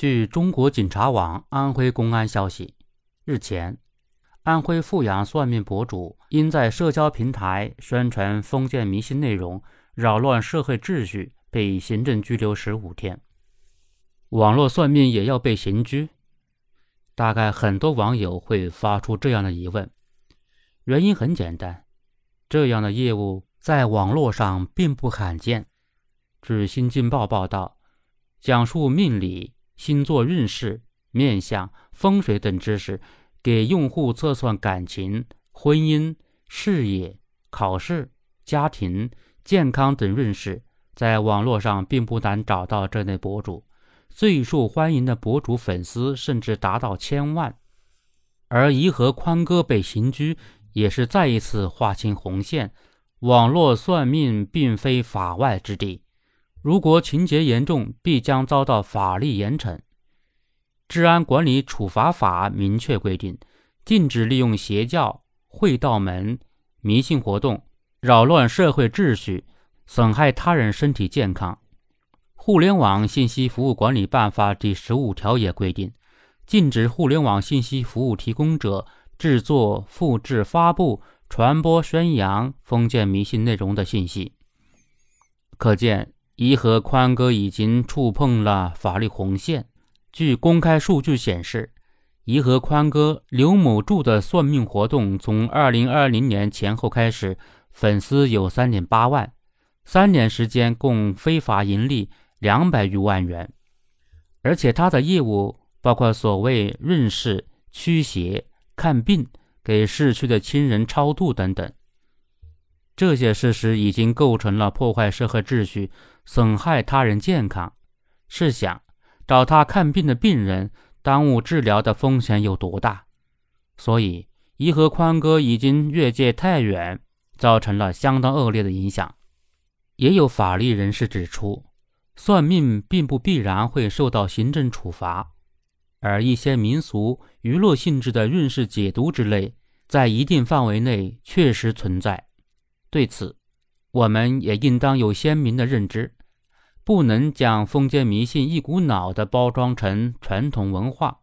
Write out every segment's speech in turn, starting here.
据中国警察网安徽公安消息，日前，安徽阜阳算命博主因在社交平台宣传封建迷信内容，扰乱社会秩序，被行政拘留十五天。网络算命也要被刑拘？大概很多网友会发出这样的疑问，原因很简单，这样的业务在网络上并不罕见。据《新京报》报道，讲述命理。星座运势、面相、风水等知识，给用户测算感情、婚姻、事业、考试、家庭、健康等运势，在网络上并不难找到这类博主，最受欢迎的博主粉丝甚至达到千万。而颐和宽哥被刑拘，也是再一次划清红线。网络算命并非法外之地。如果情节严重，必将遭到法律严惩。治安管理处罚法明确规定，禁止利用邪教、会道门、迷信活动扰乱社会秩序，损害他人身体健康。互联网信息服务管理办法第十五条也规定，禁止互联网信息服务提供者制作、复制、发布、传播、宣扬封建迷信内容的信息。可见。颐和宽哥已经触碰了法律红线。据公开数据显示，颐和宽哥刘某柱的算命活动从2020年前后开始，粉丝有3.8万，三年时间共非法盈利两百余万元。而且他的业务包括所谓运势、驱邪、看病、给逝去的亲人超度等等。这些事实已经构成了破坏社会秩序。损害他人健康，试想找他看病的病人耽误治疗的风险有多大？所以，颐和宽哥已经越界太远，造成了相当恶劣的影响。也有法律人士指出，算命并不必然会受到行政处罚，而一些民俗娱乐性质的运势解读之类，在一定范围内确实存在。对此，我们也应当有鲜明的认知。不能将封建迷信一股脑的包装成传统文化。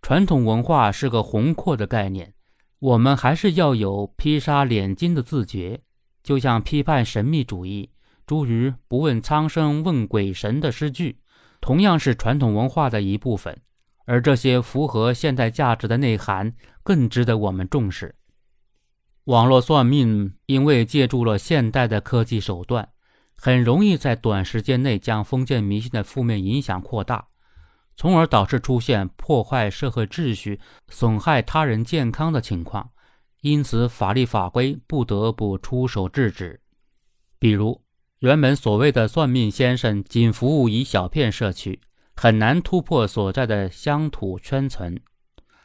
传统文化是个宏阔的概念，我们还是要有披沙敛金的自觉。就像批判神秘主义，诸如“不问苍生问鬼神”的诗句，同样是传统文化的一部分。而这些符合现代价值的内涵，更值得我们重视。网络算命因为借助了现代的科技手段。很容易在短时间内将封建迷信的负面影响扩大，从而导致出现破坏社会秩序、损害他人健康的情况。因此，法律法规不得不出手制止。比如，原本所谓的算命先生仅服务一小片社区，很难突破所在的乡土圈层，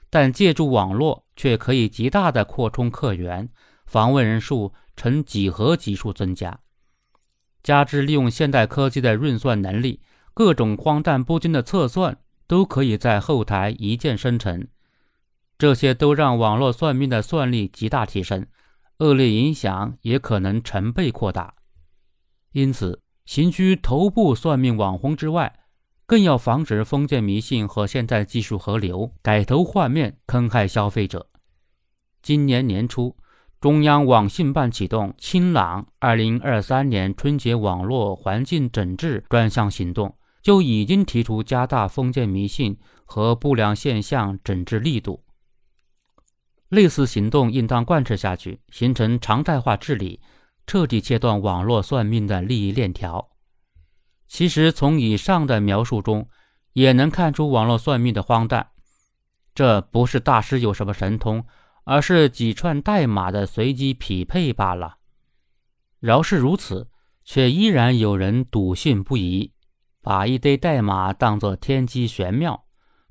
但借助网络却可以极大的扩充客源，访问人数呈几何级数增加。加之利用现代科技的运算能力，各种荒诞不经的测算都可以在后台一键生成，这些都让网络算命的算力极大提升，恶劣影响也可能成倍扩大。因此，行居头部算命网红之外，更要防止封建迷信和现代技术合流，改头换面，坑害消费者。今年年初。中央网信办启动“清朗”二零二三年春节网络环境整治专项行动，就已经提出加大封建迷信和不良现象整治力度。类似行动应当贯彻下去，形成常态化治理，彻底切断网络算命的利益链条。其实，从以上的描述中，也能看出网络算命的荒诞。这不是大师有什么神通。而是几串代码的随机匹配罢了。饶是如此，却依然有人笃信不疑，把一堆代码当作天机玄妙，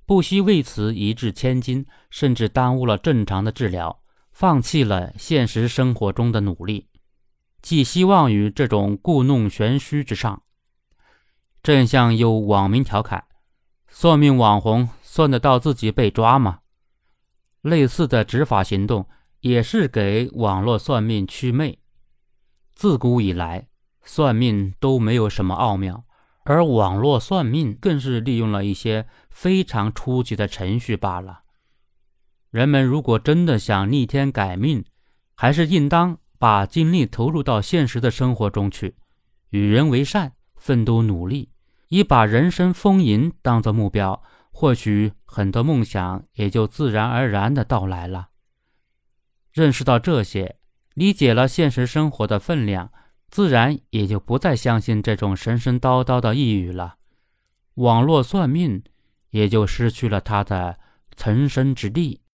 不惜为此一掷千金，甚至耽误了正常的治疗，放弃了现实生活中的努力，寄希望于这种故弄玄虚之上。正像有网民调侃：“算命网红算得到自己被抓吗？”类似的执法行动也是给网络算命驱魅。自古以来，算命都没有什么奥妙，而网络算命更是利用了一些非常初级的程序罢了。人们如果真的想逆天改命，还是应当把精力投入到现实的生活中去，与人为善，奋斗努力，以把人生丰盈当做目标，或许很多梦想也就自然而然的到来了。认识到这些，理解了现实生活的分量。自然也就不再相信这种神神叨叨的呓语了，网络算命也就失去了它的存身之地。